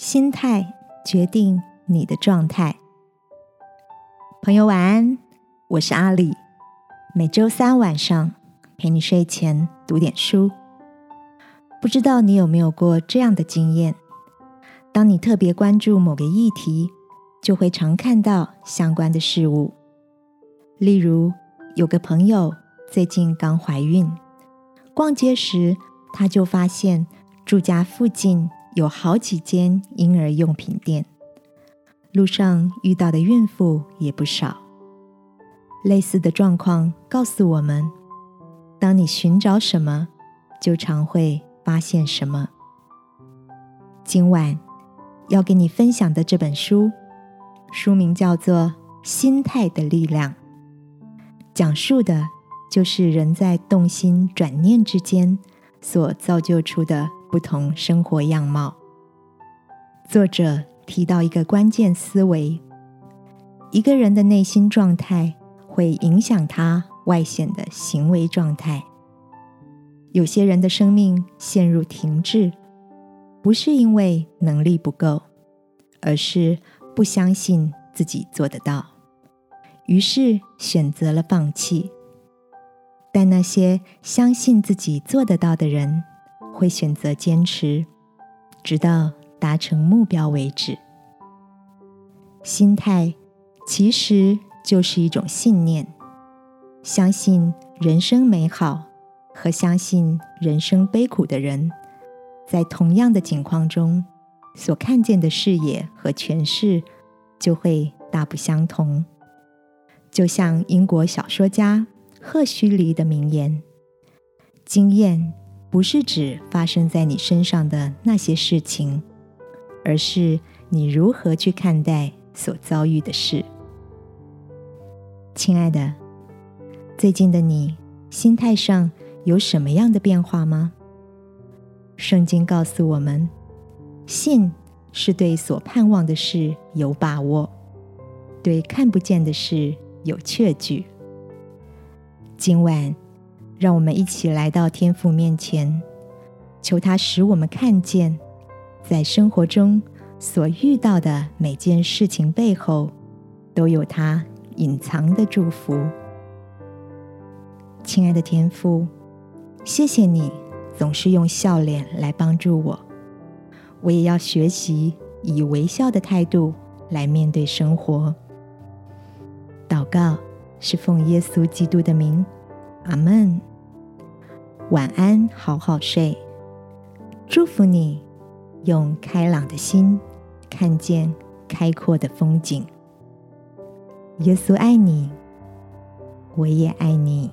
心态决定你的状态。朋友晚安，我是阿里。每周三晚上陪你睡前读点书。不知道你有没有过这样的经验？当你特别关注某个议题，就会常看到相关的事物。例如，有个朋友最近刚怀孕，逛街时他就发现住家附近。有好几间婴儿用品店，路上遇到的孕妇也不少。类似的状况告诉我们：当你寻找什么，就常会发现什么。今晚要给你分享的这本书，书名叫做《心态的力量》，讲述的就是人在动心转念之间所造就出的。不同生活样貌。作者提到一个关键思维：一个人的内心状态会影响他外显的行为状态。有些人的生命陷入停滞，不是因为能力不够，而是不相信自己做得到，于是选择了放弃。但那些相信自己做得到的人，会选择坚持，直到达成目标为止。心态其实就是一种信念，相信人生美好和相信人生悲苦的人，在同样的境况中所看见的视野和诠释就会大不相同。就像英国小说家赫胥黎的名言：“经验。”不是指发生在你身上的那些事情，而是你如何去看待所遭遇的事。亲爱的，最近的你心态上有什么样的变化吗？圣经告诉我们，信是对所盼望的事有把握，对看不见的事有确据。今晚。让我们一起来到天父面前，求他使我们看见，在生活中所遇到的每件事情背后，都有他隐藏的祝福。亲爱的天父，谢谢你总是用笑脸来帮助我，我也要学习以微笑的态度来面对生活。祷告是奉耶稣基督的名，阿门。晚安，好好睡。祝福你，用开朗的心看见开阔的风景。耶稣爱你，我也爱你。